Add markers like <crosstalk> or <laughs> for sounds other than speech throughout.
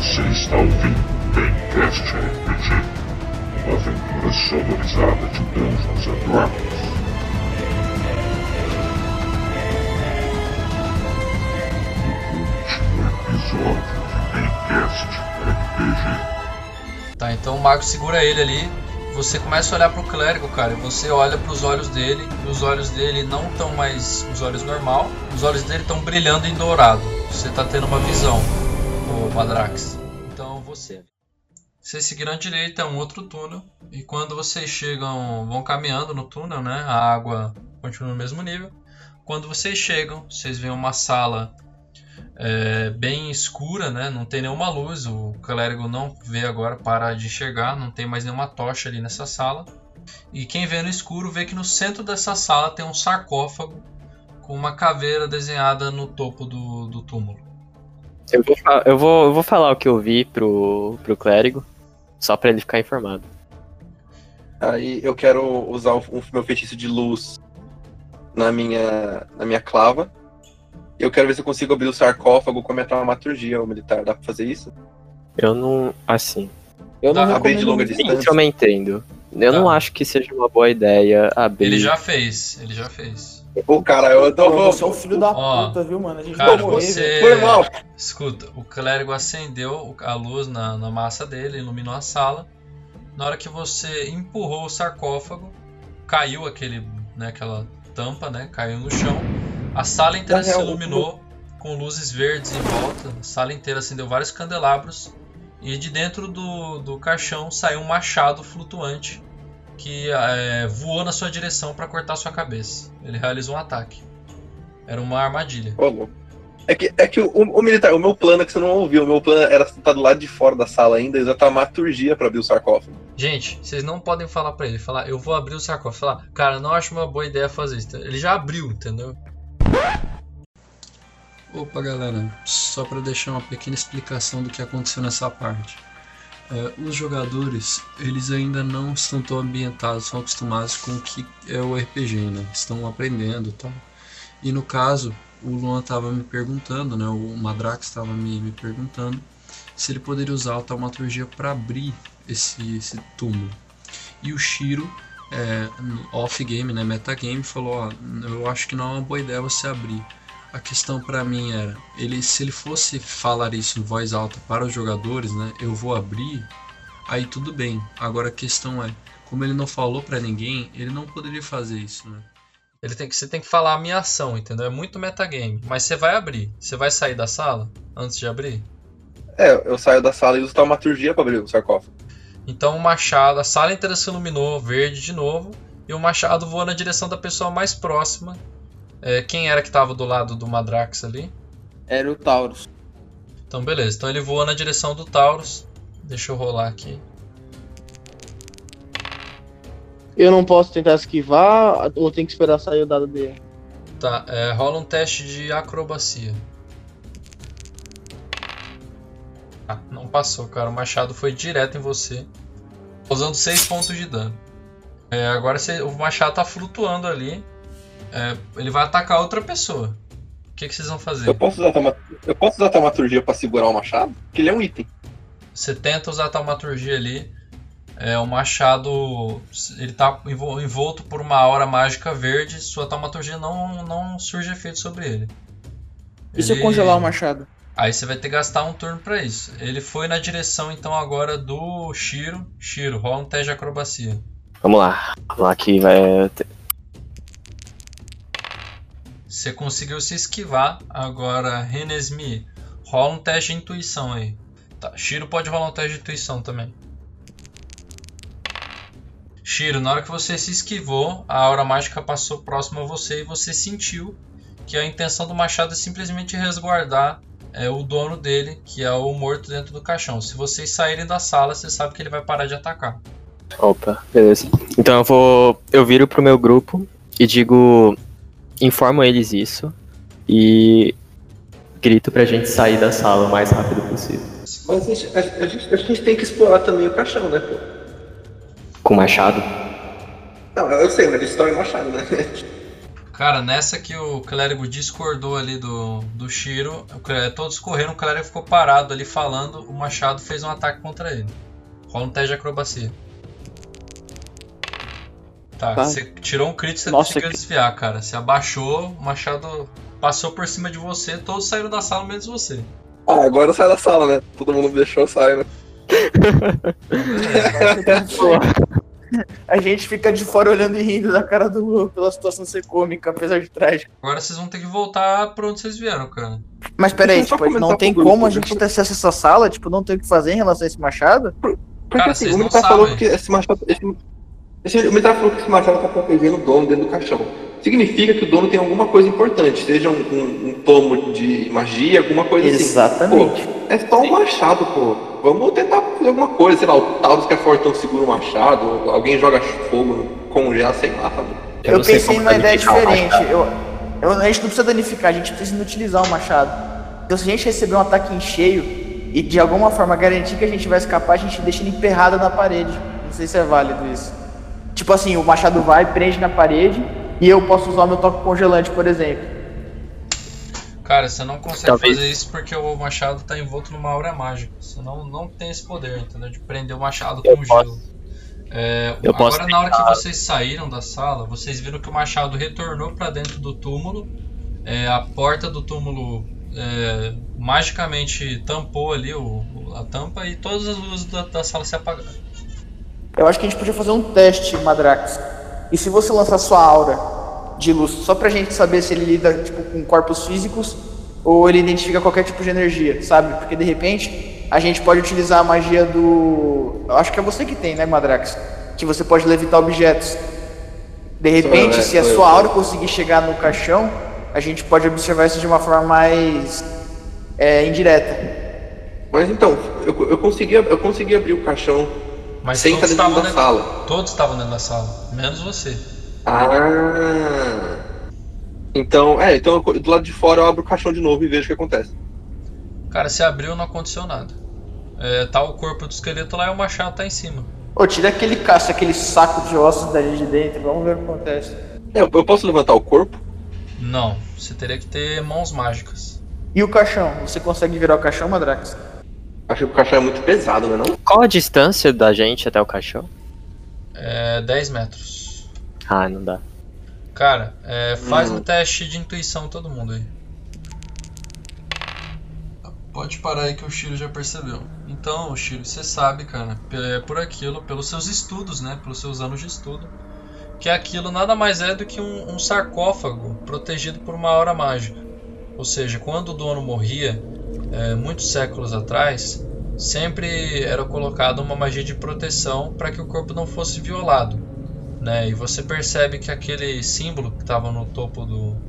Você está ouvindo Gamecast RPG, uma aventura sonorizada de Dungeons and Dragons. No último episódio de Gamecast RPG. Tá, então o mago segura ele ali. Você começa a olhar pro clérigo, cara, e você olha pros olhos dele, e os olhos dele não estão mais os olhos normal, os olhos dele estão brilhando em dourado. Você tá tendo uma visão, Madrax. Então você. Vocês seguiram à direita, é um outro túnel, e quando vocês chegam, vão caminhando no túnel, né? A água continua no mesmo nível. Quando vocês chegam, vocês veem uma sala é, bem escura, né? Não tem nenhuma luz. O clérigo não vê agora, para de enxergar. Não tem mais nenhuma tocha ali nessa sala. E quem vê no escuro vê que no centro dessa sala tem um sarcófago com uma caveira desenhada no topo do, do túmulo. Eu vou, eu, vou, eu vou falar o que eu vi pro, pro clérigo, só pra ele ficar informado. Aí eu quero usar o, o meu feitiço de luz na minha, na minha clava. Eu quero ver se eu consigo abrir o sarcófago com a minha traumaturgia, o militar. Dá pra fazer isso? Eu não. Assim. Eu não Tá, abrir de longa distância. Isso eu me entendo. Eu Tá. não acho que seja uma boa ideia abrir. Ele já fez, ele já fez. Ô, cara, eu tô. Pô, Você é um filho da Ó, puta, viu, mano? A gente cara, morrer, você-. Foi mal. Escuta, o clérigo acendeu a luz na, na massa dele, iluminou a sala. Na hora que você empurrou o sarcófago, caiu aquele, né, aquela tampa, né, caiu no chão. A sala inteira se iluminou com luzes verdes em volta. A sala inteira acendeu vários candelabros. E de dentro do, do caixão saiu um machado flutuante que é, voou na sua direção para cortar sua cabeça. Ele realizou um ataque. Era uma armadilha. É que, é que o, o militar, o meu plano é que você não ouviu. O meu plano era estar do lado de fora da sala ainda e usar a traumaturgia pra abrir o sarcófago. Gente, vocês não podem falar pra ele, falar, eu vou abrir o sarcófago. Falar, cara, não acho uma boa ideia fazer isso. Ele já abriu, entendeu? Opa, galera, só pra deixar uma pequena explicação do que aconteceu nessa parte. É, os jogadores, eles ainda não estão tão ambientados, são acostumados com o que é o RPG, né? Estão aprendendo tal. E no caso, o Luan estava me perguntando, né? O Madrax estava me, me perguntando se ele poderia usar a taumaturgia para abrir esse, esse túmulo. E o Shiro, é, no off-game, né, metagame, falou: ó, eu acho que não é uma boa ideia você abrir. A questão para mim era: ele, se ele fosse falar isso em voz alta para os jogadores, né, eu vou abrir, aí tudo bem. Agora a questão é: como ele não falou para ninguém, ele não poderia fazer isso, né? Ele tem que, você tem que falar a minha ação, entendeu? É muito metagame. Mas você vai abrir. Você vai sair da sala antes de abrir? É, eu saio da sala e uso traumaturgia pra abrir o sarcófago. Então o machado, a sala inteira se iluminou verde de novo e o machado voou na direção da pessoa mais próxima. É, quem era que estava do lado do Madrax ali? Era o Taurus. Então beleza, então ele voou na direção do Taurus. Deixa eu rolar aqui. Eu não posso tentar esquivar ou tem que esperar sair o dado dele? Tá, é, rola um teste de acrobacia. Ah, não passou, cara. O machado foi direto em você, causando 6 pontos de dano. É, agora você- o machado tá flutuando ali. É, ele vai atacar outra pessoa. O que, que vocês vão fazer? Eu posso usar eu posso usar traumaturgia pra segurar o machado? Porque ele é um item. Você tenta usar a taumaturgia ali. É, o machado ele tá envol- envolto por uma aura mágica verde. Sua taumaturgia não, não surge efeito sobre ele. E se eu Ele- congelar o machado? Aí você vai ter que gastar um turno pra isso. Ele foi na direção então agora do Shiro. Shiro, rola um teste de acrobacia. Vamos lá. Vamos lá que vai. Você conseguiu se esquivar. Agora, Renesmi, rola um teste de intuição aí. Tá, Shiro pode rolar um teste de intuição também. Shiro, na hora que você se esquivou, a aura mágica passou próximo a você e você sentiu que a intenção do machado é simplesmente resguardar é, o dono dele, que é o morto dentro do caixão. Se vocês saírem da sala, você sabe que ele vai parar de atacar. Opa, beleza. Então eu vou. Eu viro pro meu grupo e digo. Informo eles isso. E. Grito pra gente sair da sala o mais rápido possível. Mas a gente, a, a gente, a gente tem que explorar também o caixão, né, pô? Com machado. Não, eu sei, mas a gente destrói o machado, né? Cara, nessa que o clérigo discordou ali do, do Shiro, clérigo- todos correram, o clérigo ficou parado ali falando, o machado fez um ataque contra ele. Rola um teste de acrobacia. Tá, Tá. você tirou um crítico, você Nossa, conseguiu que- desviar, cara. Você abaixou, o machado passou por cima de você, todos saíram da sala menos você. Ah, agora sai da sala, né? Todo mundo deixou, sai, né? <laughs> A gente fica de fora olhando e rindo da cara do Lu pela situação ser cômica, apesar de trágica. Agora vocês vão ter que voltar pra onde vocês vieram, cara. Mas peraí, tipo, não tem pro grupo, como a gente ter acesso a essa sala? Tipo, não tem o que fazer em relação a esse machado? Porque Cara, assim, o militar sabem. falou que esse machado. Esse, o militar falou que esse machado tá protegendo o dono dentro do caixão. Significa que o dono tem alguma coisa importante, seja um, um, um tomo de magia, alguma coisa Exatamente. assim. Pô, é só um machado, pô. Vamos tentar fazer alguma coisa, sei lá, o Taurus que é fortão segura o machado, alguém joga fogo, congela, sei lá, sabe? Eu Eu, pensei numa ideia o diferente. Eu, eu- a gente não precisa danificar, a gente precisa inutilizar o machado. Então se a gente receber um ataque em cheio e de alguma forma garantir que a gente vai escapar, a gente deixa ele emperrado na parede. Não sei se é válido isso. Tipo assim, o machado vai, prende na parede e eu posso usar o meu toque congelante, por exemplo. Cara, você não consegue Talvez. fazer isso porque o machado tá envolto numa aura mágica. Você não, não tem esse poder, entendeu? De prender o machado Eu com posso- gelo. É, eu agora, posso na hora que vocês saíram da sala, vocês viram que o machado retornou pra dentro do túmulo. É, a porta do túmulo é, magicamente tampou ali o, o- a tampa e todas as luzes da, da sala se apagaram. Eu acho que a gente podia fazer um teste, Madrax. E se você lançar sua aura de luz, só pra gente saber se ele lida tipo, com corpos físicos ou ele identifica qualquer tipo de energia, sabe? Porque de repente a gente pode utilizar a magia do. Eu acho que é você que tem, né, Madrax? Que você pode levitar objetos. De repente, eu, se a sua aura conseguir chegar no caixão, a gente pode observar isso de uma forma mais é, indireta. Mas então, eu, eu, consegui, eu consegui abrir o caixão Mas sem estar todos dentro estavam da dentro, sala. todos estavam dentro da sala, menos você. Ah. Então, é, então eu- do lado de fora eu abro o caixão de novo e vejo o que acontece. Cara, se abriu não aconteceu nada. É, tá o corpo do esqueleto lá e o machado tá em cima. Ô, tira aquele caça, aquele saco de ossos dali de dentro, vamos ver o que acontece. É, eu posso levantar o corpo? Não, você teria que ter mãos mágicas. E o caixão? Você consegue virar o caixão, Madrax? Acho que o caixão é muito pesado, não é não? Qual a distância da gente até o caixão? É 10 metros. Ah, não dá. Cara, é, faz Hum. um teste de intuição todo mundo aí. Pode parar aí que o Shiro já percebeu. Então, Shiro, você sabe, cara, pe- por aquilo, pelos seus estudos, né, pelos seus anos de estudo, que aquilo nada mais é do que um, um sarcófago protegido por uma aura mágica. Ou seja, quando o dono morria, é, muitos séculos atrás, sempre era colocada uma magia de proteção para que o corpo não fosse violado né? E você percebe que aquele símbolo que estava no topo do,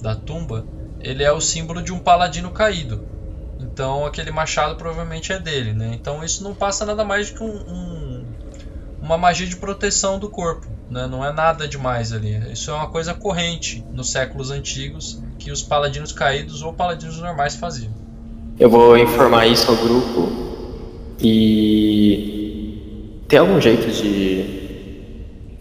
da tumba, ele é o símbolo de um paladino caído. Então aquele machado provavelmente é dele, né? Então isso não passa nada mais que um, um- uma magia de proteção do corpo, né? Não é nada demais ali. Isso é uma coisa corrente nos séculos antigos que os paladinos caídos ou paladinos normais faziam. Eu vou informar isso ao grupo e. Tem algum jeito de.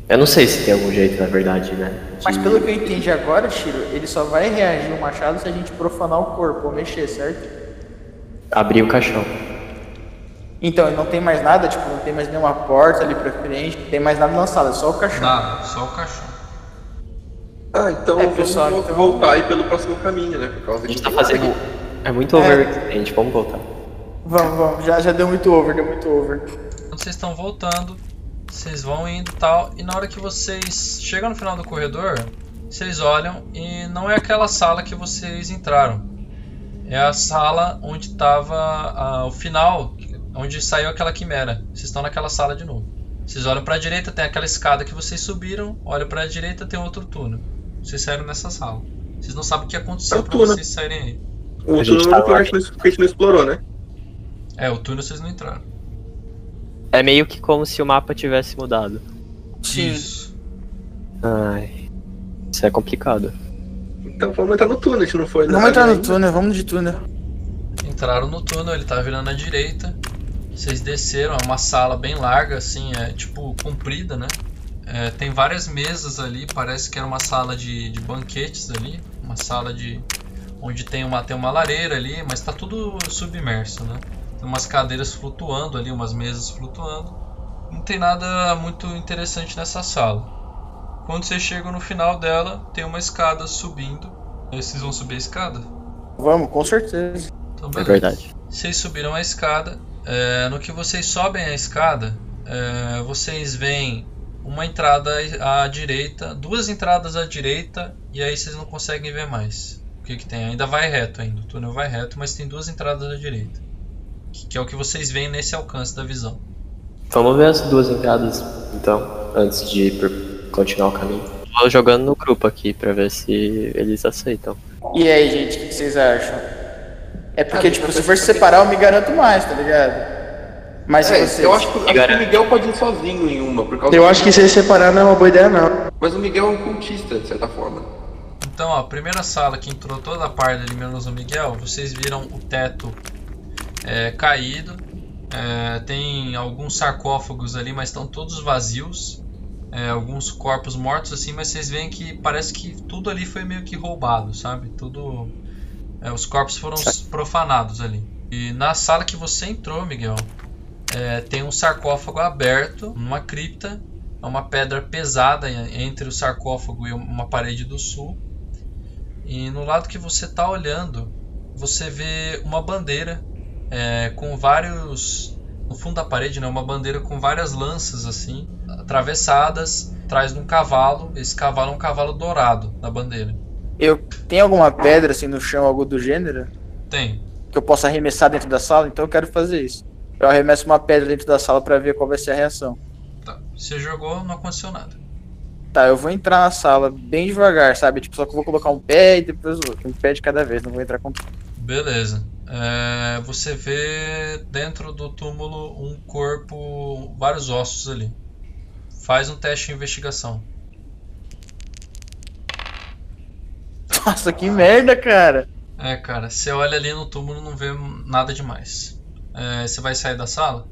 Eu não sei se tem algum jeito, na verdade, né? de- Mas pelo que eu entendi agora, Shiro, ele só vai reagir o machado se a gente profanar o corpo ou mexer, certo? Abrir o caixão. Então, não tem mais nada, tipo, não tem mais nenhuma porta ali pra frente, não tem mais nada na sala, é só o caixão. Nada, só o caixão. Ah, então É, vamos pessoal, vo- então- voltar aí pelo próximo caminho, né? Por causa A gente que tá fazendo. É muito É. overextend, vamos voltar. Vamos, vamos, já, já deu muito over, deu muito over. Quando vocês estão voltando, vocês vão indo e tal, e na hora que vocês chegam no final do corredor, vocês olham e não é aquela sala que vocês entraram. É a sala onde estava o final, onde saiu aquela quimera. Vocês estão naquela sala de novo. Vocês olham para a direita, tem aquela escada que vocês subiram, olham para a direita, tem outro túnel. Vocês saíram nessa sala. Vocês não sabem o que aconteceu É para vocês saírem aí. O A gente túnel tá que a lá. gente não- que a gente não explorou, né? É, o túnel vocês não entraram. É meio que como se o mapa tivesse mudado. Sim. Isso. Ai. Isso é complicado. Então vamos entrar no túnel, a gente não foi Vamos na- entrar no ainda. túnel, vamos de túnel. Entraram no túnel, ele tá virando à direita. Vocês desceram, é uma sala bem larga, assim, é tipo comprida, né? É, tem várias mesas ali, parece que era uma sala de, de banquetes ali, uma sala de onde tem uma tem uma lareira ali, mas tá tudo submerso, né? Tem umas cadeiras flutuando ali, umas mesas flutuando. Não tem nada muito interessante nessa sala. Quando vocês chegam no final dela, tem uma escada subindo. Vocês vão subir a escada? Vamos, com certeza. Então, É verdade. Vocês subiram a escada. é, no que vocês sobem a escada, é, vocês veem uma entrada à direita, duas entradas à direita, e aí vocês não conseguem ver mais. O que, que tem? Ainda vai reto ainda. O túnel vai reto, mas tem duas entradas à direita. Que, que é o que vocês veem nesse alcance da visão. Vamos ver as duas entradas, então, antes de ir por- continuar o caminho. Tô jogando no grupo aqui pra ver se eles aceitam. E aí, gente, o que vocês acham? É porque, Ah, tipo, se for se separar, eu me garanto mais, tá ligado? Mas É, vocês... eu acho que, acho que o Miguel pode ir sozinho em uma, por causa Eu acho que se separar não é uma boa ideia, não. Mas o Miguel é um cultista, de certa forma. Então, ó, a primeira sala que entrou toda a parte ali, menos o Miguel, vocês viram o teto é, caído. É, tem alguns sarcófagos ali, mas estão todos vazios. É, alguns corpos mortos assim, mas vocês veem que parece que tudo ali foi meio que roubado, sabe? Tudo. é, os corpos foram profanados ali. E na sala que você entrou, Miguel, é, tem um sarcófago aberto, numa cripta. É uma pedra pesada en- entre o sarcófago e uma parede do sul. E no lado que você está olhando, você vê uma bandeira é, com vários. No fundo da parede, né, uma bandeira com várias lanças assim, atravessadas, atrás de um cavalo. Esse cavalo é um cavalo dourado na bandeira. Eu tem alguma pedra assim no chão, algo do gênero, Tem. que eu possa arremessar dentro da sala? Então eu quero fazer isso. Eu arremesso uma pedra dentro da sala pra ver qual vai ser a reação. Tá. Você jogou, não aconteceu nada. Tá, eu vou entrar na sala bem devagar, sabe? Tipo, só que eu vou colocar um pé e depois o outro. Um pé de cada vez, não vou entrar com tudo. Beleza. É, você vê dentro do túmulo um corpo, vários ossos ali. Faz um teste de investigação. Nossa, que merda, cara. É, cara, você olha ali no túmulo e não vê nada demais. É, você vai sair da sala?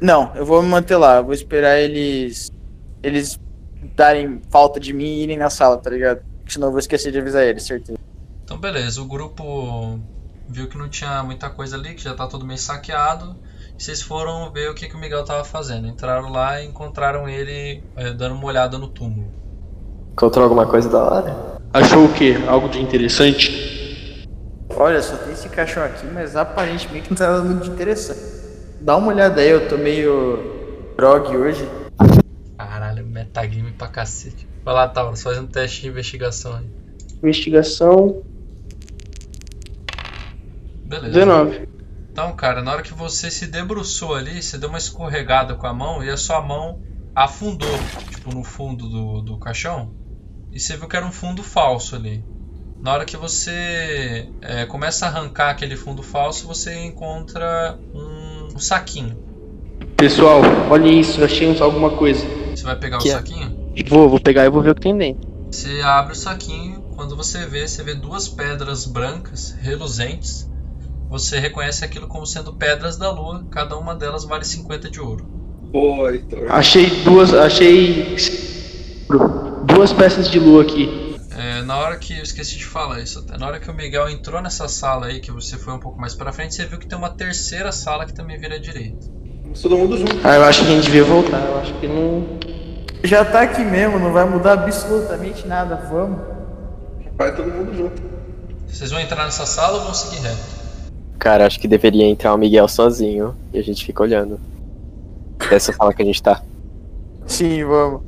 Não, eu vou me manter lá. Eu vou esperar eles. Eles darem falta de mim e irem na sala, tá ligado? Senão eu vou esquecer de avisar eles, certeza. Então, beleza. O grupo viu que não tinha muita coisa ali, que já tá todo meio saqueado. E vocês foram ver o que, que o Miguel tava fazendo. Entraram lá e encontraram ele é, dando uma olhada no túmulo. Encontrou alguma coisa da hora? Achou o quê? Algo de interessante? Olha, só tem esse caixão aqui, mas aparentemente não tem nada muito interessante. Dá uma olhada aí, eu tô meio grog hoje. Caralho, metagame pra cacete. Vai lá, Taurus, faz um teste de investigação aí. Investigação Beleza. 19. Então, cara, na hora que você se debruçou ali, você deu uma escorregada com a mão e a sua mão afundou, tipo, no fundo do, do caixão. E você viu que era um fundo falso ali. Na hora que você é, começa a arrancar aquele fundo falso, você encontra um, um saquinho. Pessoal, olha isso, achei uns- alguma coisa. Você vai pegar Que o é? saquinho? Vou, vou pegar e vou ver o que tem dentro. Você abre o saquinho, quando você vê, você vê duas pedras brancas, reluzentes. Você reconhece aquilo como sendo pedras da lua, cada uma delas vale 50 de ouro. Pô, Heitor. Achei duas, achei duas peças de lua aqui. É, na hora que eu esqueci de falar isso, até na hora que o Miguel entrou nessa sala aí, que você foi um pouco mais pra frente, você viu que tem uma terceira sala que também vira à direita. Todo mundo junto. Ah, eu acho que a gente devia voltar. Eu acho que não. Já tá aqui mesmo, não vai mudar absolutamente nada, vamos. Vai todo mundo junto. Vocês vão entrar nessa sala ou vão seguir reto? Cara, acho que deveria entrar o Miguel sozinho e a gente fica olhando. Dessa sala que a gente tá. Sim, vamos.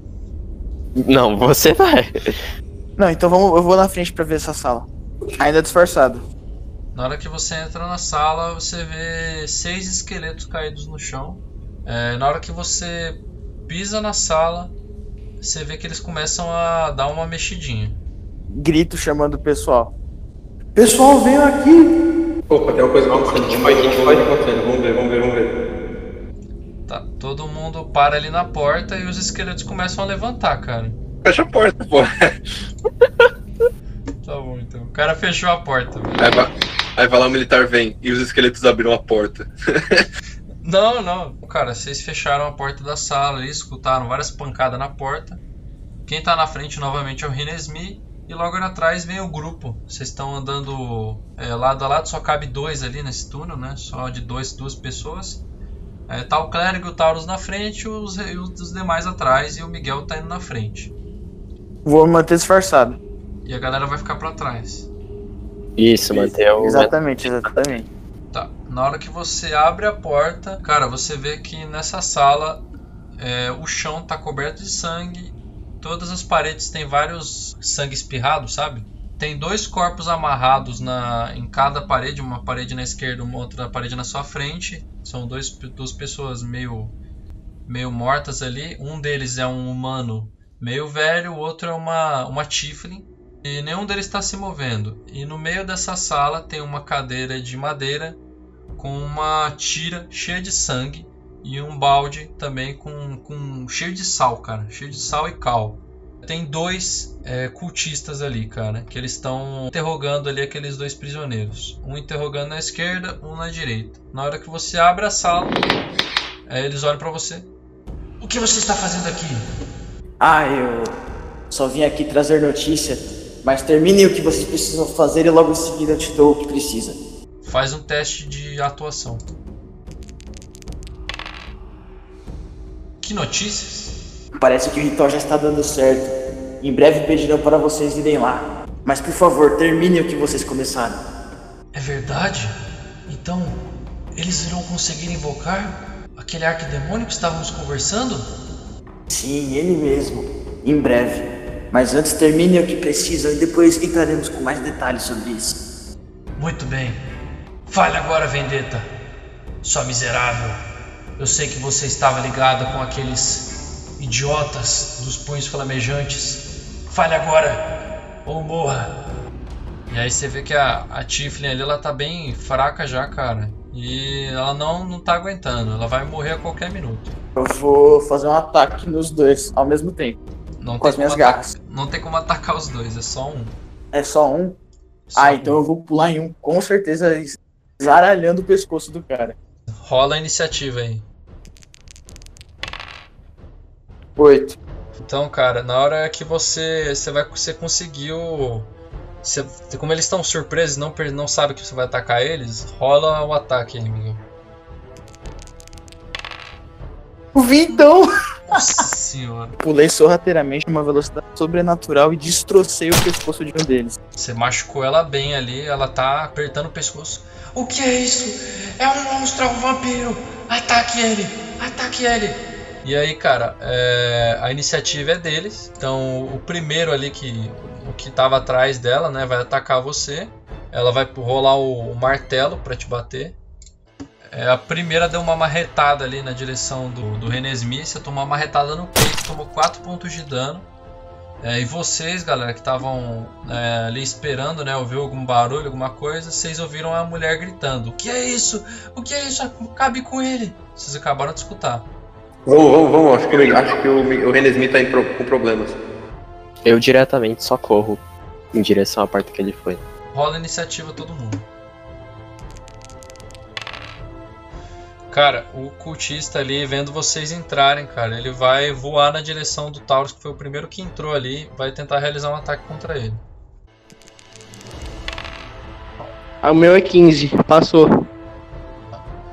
Não, você vai. Não, então vamos, eu vou na frente pra ver essa sala. Ainda disfarçado. Na hora que você entra na sala, você vê seis esqueletos caídos no chão. É, na hora que você pisa na sala, você vê que eles começam a dar uma mexidinha. Grito chamando o pessoal. Pessoal, venham aqui! Opa, tem uma coisa acontecendo. O que tá acontecendo. Vamos ver, vamos ver, vamos ver. Tá, todo mundo para ali na porta e os esqueletos começam a levantar, cara. Fecha a porta, pô. Tá bom, então. O cara fechou a porta, velho. Vai, aí vai lá o militar vem e os esqueletos abriram a porta. <laughs> Não, não. Cara, vocês fecharam a porta da sala ali, escutaram várias pancadas na porta. Quem tá na frente novamente é o Rinesmi. E logo ali atrás vem o grupo. Vocês estão andando é, lado a lado, só cabe dois ali nesse túnel, né? Só de dois, duas pessoas. É, tá o Clérigo e o Taurus na frente, os, os demais atrás e o Miguel tá indo na frente. Vou me manter disfarçado. E a galera vai ficar pra trás. Isso, manter o. Exatamente, exatamente. Tá. Na hora que você abre a porta, cara, você vê que nessa sala é, o chão tá coberto de sangue. Todas as paredes têm vários sangue espirrado, sabe? Tem dois corpos amarrados na, em cada parede, uma parede na esquerda, uma outra parede na sua frente. São dois, duas pessoas meio, meio mortas ali. Um deles é um humano meio velho, o outro é uma, uma Tiflin. E nenhum deles está se movendo. E no meio dessa sala tem uma cadeira de madeira com uma tira cheia de sangue e um balde também com, com cheio de sal, cara, cheio de sal e cal. Tem dois é, cultistas ali, cara, que eles estão interrogando ali aqueles dois prisioneiros. Um interrogando na esquerda, um na direita. Na hora que você abre a sala, é, eles olham para você. O que você está fazendo aqui? Ah, eu só vim aqui trazer notícia, mas termine o que vocês precisam fazer e logo em seguida eu te dou o que precisa. Faz um teste de atuação. Que notícias? Parece que o ritual já está dando certo. Em breve pedirão para vocês irem lá. Mas por favor, termine o que vocês começaram. É verdade? Então, eles irão conseguir invocar aquele arquidemônio que estávamos conversando? Sim, ele mesmo. Em breve. Mas antes termine o que precisam e depois entraremos com mais detalhes sobre isso. Muito bem. Fale agora, Vendetta. Sua miserável. Eu sei que você estava ligada com aqueles idiotas dos punhos flamejantes. Fale agora ou morra. E aí você vê que a, a Tiflin ali ela tá bem fraca já, cara. E ela não, não tá aguentando. Ela vai morrer a qualquer minuto. Eu vou fazer um ataque nos dois ao mesmo tempo. Não Com as minhas atacar- garras. Não tem como atacar os dois, é só um. É só um? Só ah, um. então eu vou pular em um, com certeza zaralhando o pescoço do cara. Rola a iniciativa aí. Oito. Então, cara, na hora que você você vai você conseguiu você- como eles estão surpresos, não per- não sabe que você vai atacar eles, rola o ataque aí, Miguel. O Vintão! <laughs> Nossa senhora. Pulei sorrateiramente numa velocidade sobrenatural e destrocei o pescoço de um deles. Você machucou ela bem ali, ela tá apertando o pescoço. O que é isso? É um monstro, é um vampiro! Ataque ele! Ataque ele! E aí, cara, é, a iniciativa é deles. Então, o primeiro ali que o que tava atrás dela, né, vai atacar você. Ela vai rolar o, o martelo pra te bater. É, a primeira deu uma marretada ali na direção do, do Renesmi. Você tomou uma marretada no peito, tomou 4 pontos de dano. É, e vocês, galera, que estavam é, ali esperando, né, ouvir algum barulho, alguma coisa, vocês ouviram a mulher gritando: O que é isso? O que é isso? Acabe com ele! Vocês acabaram de escutar. Vamos, vamos, vamos. Acho que, o- acho que o, o Renesmi tá pro- com problemas. Eu diretamente só corro em direção à porta que ele foi. Rola a iniciativa todo mundo. Cara, o cultista ali, vendo vocês entrarem, cara, ele vai voar na direção do Taurus, que foi o primeiro que entrou ali, vai tentar realizar um ataque contra ele. Ah, o meu é 15, passou.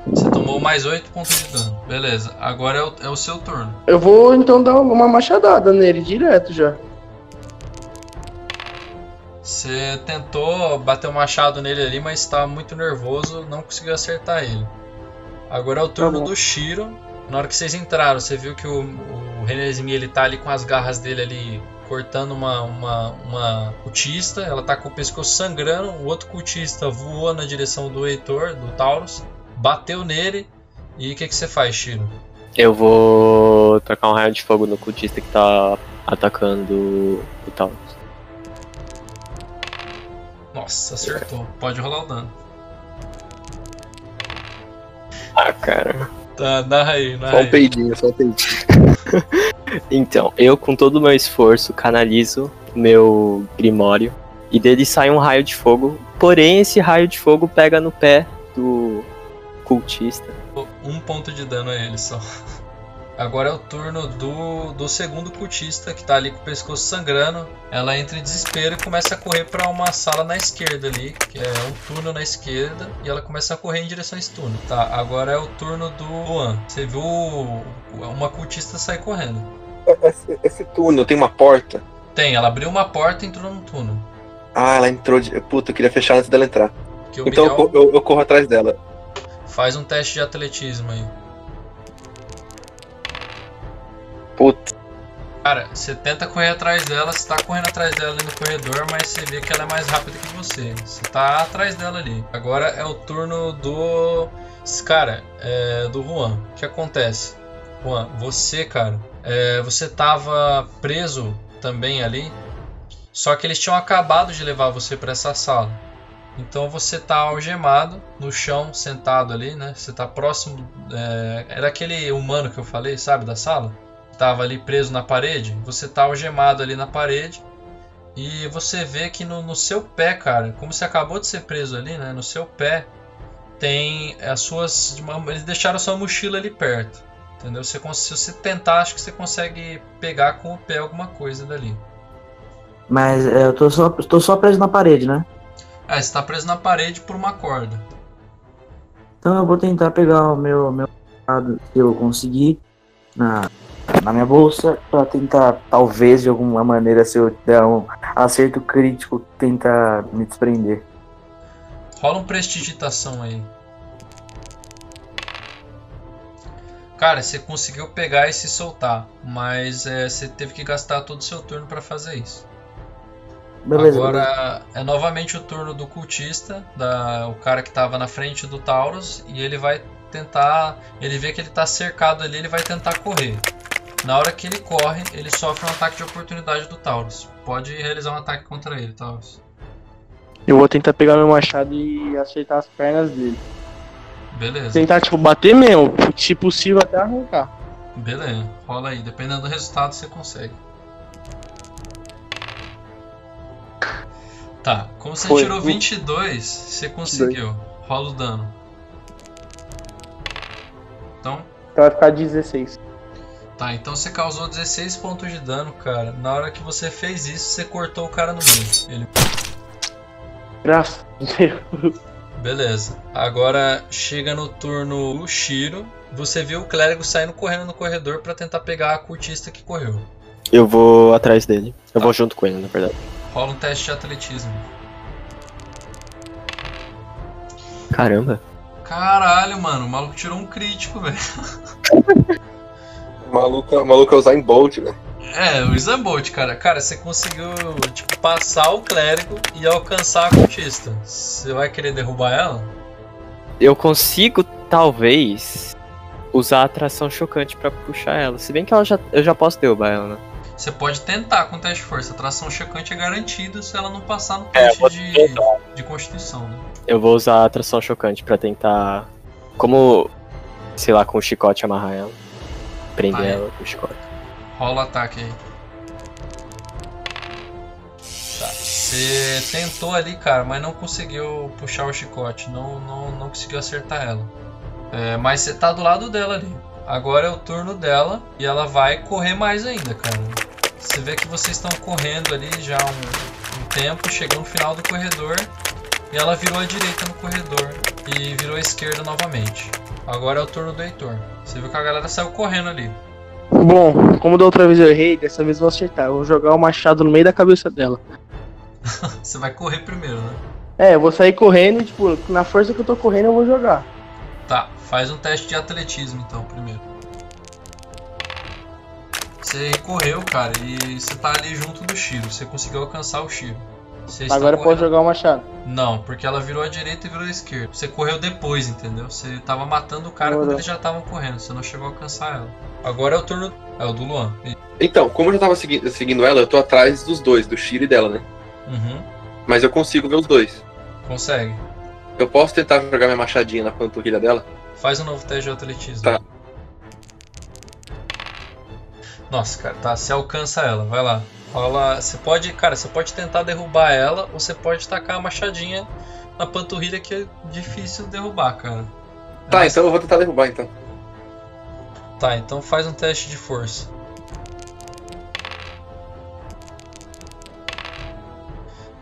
Você tomou mais 8 pontos de dano. Beleza, agora é o, é o seu turno. Eu vou então dar uma machadada nele direto já. Você tentou bater o machado nele ali, mas estava muito nervoso, não conseguiu acertar ele. Agora é o turno bom. do Shiro. Na hora que vocês entraram, você viu que o, o Renesmi ele tá ali com as garras dele ali cortando uma, uma, uma cultista. Ela tá com o pescoço sangrando. O outro cultista voou na direção do Heitor, do Taurus, bateu nele. E o que, que você faz, Shiro? Eu vou tacar um raio de fogo no cultista que tá atacando o tal. Nossa, acertou. Pode rolar o dano. Ah, cara. Tá, narra aí, narra Só um peidinho, só um peidinho. <laughs> Então, eu com todo o meu esforço canalizo meu grimório e dele sai um raio de fogo. Porém, esse raio de fogo pega no pé do cultista. Um ponto de dano a ele só. Agora é o turno do, do segundo cultista que tá ali com o pescoço sangrando. Ela entra em desespero e começa a correr para uma sala na esquerda ali, que é um túnel na esquerda, e ela começa a correr em direção a esse túnel. Tá, agora é o turno do Luan. Você viu uma cultista sair correndo. Esse, esse túnel tem uma porta? Tem, ela abriu uma porta e entrou no túnel. Ah, ela entrou de. Puta, eu queria fechar antes dela entrar. Então eu, eu, eu corro atrás dela. Faz um teste de atletismo aí. Putz. Cara, você tenta correr atrás dela, você tá correndo atrás dela ali no corredor, mas você vê que ela é mais rápida que você. Você tá atrás dela ali. Agora é o turno do. Cara, é, do Juan. O que acontece? Juan, você, cara, é, você tava preso também ali. Só que eles tinham acabado de levar você para essa sala. Então você tá algemado no chão, sentado ali, né? Você tá próximo. É, era aquele humano que eu falei, sabe, da sala? Estava ali preso na parede, você está algemado ali na parede e você vê que no, no, seu pé, cara, como você acabou de ser preso ali, né? No seu pé tem as suas. Eles deixaram a sua mochila ali perto. Entendeu? Você, se você tentar, acho que você consegue pegar com o pé alguma coisa dali. Mas é, eu tô só, tô só preso na parede, né? É, você tá preso na parede por uma corda. Então eu vou tentar pegar o meu, meu que eu conseguir na, na minha bolsa para tentar, talvez de alguma maneira, se eu der um acerto crítico, tentar me desprender. Rola um prestigitação aí. Cara, você conseguiu pegar e se soltar, mas é, você teve que gastar todo o seu turno para fazer isso. Beleza, Agora beleza. é novamente o turno do cultista, da, o cara que estava na frente do Taurus, e ele vai tentar. Ele vê que ele está cercado ali, ele vai tentar correr. Na hora que ele corre, ele sofre um ataque de oportunidade do Taurus. Pode realizar um ataque contra ele, Taurus. Eu vou tentar pegar meu machado e acertar as pernas dele. Beleza. Tentar, tipo, bater mesmo, se possível até arrancar. Beleza, rola aí. Dependendo do resultado, você consegue. Tá, como você Foi. tirou 22, você conseguiu. Rola o dano. Então. Então vai ficar 16. Tá, então você causou 16 pontos de dano, cara. Na hora que você fez isso, você cortou o cara no meio. Ele... Graças a Deus. Beleza. Agora chega no turno o Shiro. Você viu o clérigo saindo correndo no corredor para tentar pegar a cultista que correu. Eu vou atrás dele. Eu tá. vou junto com ele, na verdade. Rola um teste de atletismo. Caramba. Caralho, mano. O maluco tirou um crítico, velho. <laughs> Maluco, maluco é usar em Bolt, né? É, o Bolt, cara. Cara, você conseguiu, tipo, passar o clérigo e alcançar a cultista. Você vai querer derrubar ela? Eu consigo, talvez, usar a atração chocante para puxar ela. Se bem que ela já, eu já posso derrubar ela, né? Você pode tentar com teste de força. A atração chocante é garantida se ela não passar no teste é, de, de constituição, né? Eu vou usar a atração chocante para tentar. Como, sei lá, com o chicote amarrar ela prender aí. ela com chicote. Rola o ataque aí. Tá. Você tentou ali, cara, mas não conseguiu puxar o chicote. Não, não, não conseguiu acertar ela. É, mas você tá do lado dela ali. Agora é o turno dela e ela vai correr mais ainda, cara. Você vê que vocês estão correndo ali já um, um tempo, chegou no final do corredor e ela virou à direita no corredor e virou à esquerda novamente. Agora é o turno do Heitor. Você viu que a galera saiu correndo ali. Bom, como da outra vez eu errei, dessa vez eu vou acertar. Eu vou jogar o machado no meio da cabeça dela. <laughs> Você vai correr primeiro, né? É, eu vou sair correndo e, tipo, na força que eu tô correndo eu vou jogar. Tá, faz um teste de atletismo então, primeiro. Você correu, cara, e você tá ali junto do Shiro. Você conseguiu alcançar o Shiro. Agora eu posso jogar o machado. Não, porque ela virou à direita e virou à esquerda. Você correu depois, entendeu? Você tava matando o cara quando eles já estavam correndo. Você não chegou a alcançar ela. Agora é o turno. É o do Luan. Então, como eu já tava segui seguindo ela, eu tô atrás dos dois, do Shiro e dela, né? Uhum. Mas eu consigo ver os dois. Consegue. Eu posso tentar jogar minha machadinha na panturrilha dela? Faz um novo teste de atletismo. Tá. Nossa, cara, tá. Você alcança ela, vai lá. Rola. Você pode, cara, você pode tentar derrubar ela ou você pode tacar a machadinha na panturrilha que é difícil derrubar, cara. Tá, Mas- então eu vou tentar derrubar então. Tá, então faz um teste de força.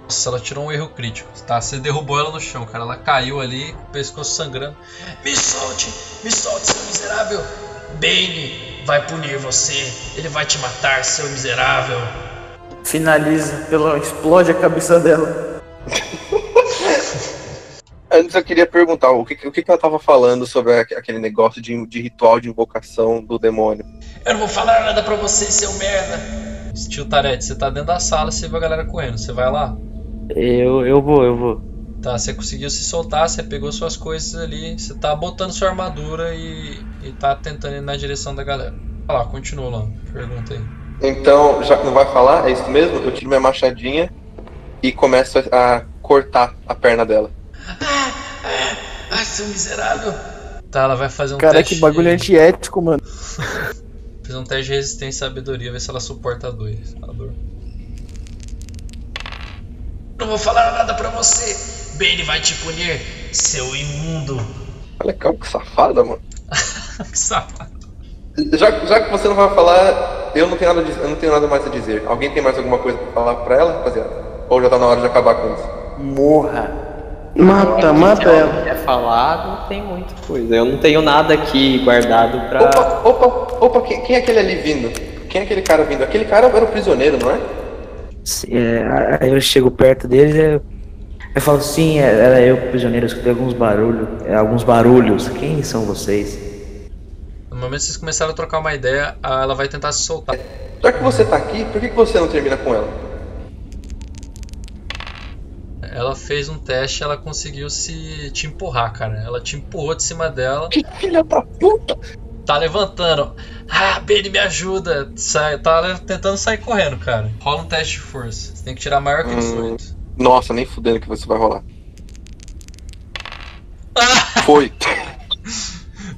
Nossa, ela tirou um erro crítico. Tá, você derrubou ela no chão, cara. Ela caiu ali, com o pescoço sangrando. Me solte, me solte, seu miserável. Bane vai punir você. Ele vai te matar, seu miserável. Finaliza, pela explode a cabeça dela. Antes eu queria perguntar o que, o que ela tava falando sobre aque- aquele negócio de, de ritual de invocação do demônio. Eu não vou falar nada pra você, seu merda. Tio Tarete, você tá dentro da sala, você vê a galera correndo. Você vai lá? Eu, eu vou, eu vou. Tá, você conseguiu se soltar, você pegou suas coisas ali, você tá botando sua armadura e, e tá tentando ir na direção da galera. Vai lá, continua lá. Pergunta aí. Então, já que não vai falar, é isso mesmo? Eu tiro minha machadinha e começo a, cortar a perna dela. Ai, seu miserável. Tá, ela vai fazer um Cara, teste. que bagulho antiético, mano. <laughs> Fez um teste de resistência e sabedoria, ver se ela suporta a dor. A dor. Não vou falar nada pra você. Bane vai te punir, seu imundo. Olha que que safada, mano. <laughs> que safado. Já, já que você não vai falar, eu não tenho nada, a dizer- eu não tenho nada mais a dizer. Alguém tem mais alguma coisa pra falar pra ela, rapaziada? Ou já tá na hora de acabar com isso? Morra. Mata, mata Se ela quer falar, não tem muita coisa. Eu não tenho nada aqui guardado pra. Opa, opa, opa, quem, quem é aquele ali vindo? Quem é aquele cara vindo? Aquele cara era o prisioneiro, não é? Se- é, aí eu chego perto deles eu, eu falo, sim, é- era eu, prisioneiro, eu escutei alguns barulhos, é, alguns barulhos. Quem são vocês? No momento que vocês começaram a trocar uma ideia, ela vai tentar se soltar. Já que você tá aqui, por que, você não termina com ela? Ela fez um teste, ela conseguiu se te empurrar, cara. Ela te empurrou de cima dela. Que filha da puta! Tá levantando. Ah, Bane, me ajuda. Sai, tá tentando sair correndo, cara. Rola um teste de força. Você tem que tirar maior que Hum. 18. Nossa, nem fudendo que você vai rolar. <laughs> Foi.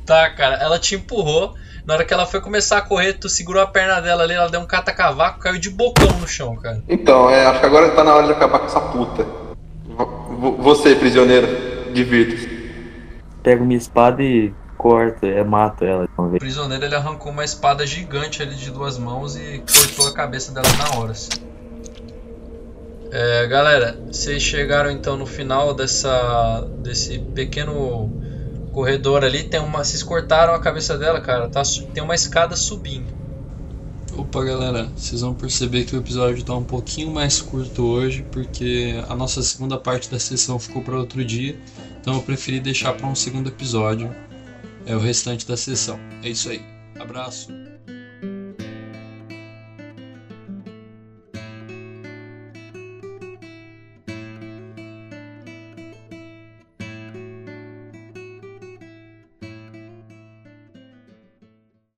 Tá, cara, ela te empurrou. Na hora que ela foi começar a correr, tu segurou a perna dela ali, ela deu um cata-cavaco, caiu de bocão no chão, cara. Então, é, acho que agora tá na hora de acabar com essa puta. Vo- Você, prisioneiro, divirta-se. Pego minha espada e corto, é, mato ela de O prisioneiro ele arrancou uma espada gigante ali de duas mãos e cortou a cabeça dela na hora. assim. É, galera, vocês chegaram então no final dessa desse pequeno corredor ali, tem uma, vocês cortaram a cabeça dela, cara, tá, tem uma escada subindo. Opa, galera, vocês vão perceber que o episódio tá um pouquinho mais curto hoje, porque a nossa segunda parte da sessão ficou para outro dia, então eu preferi deixar para um segundo episódio é o restante da sessão. É isso aí. Abraço.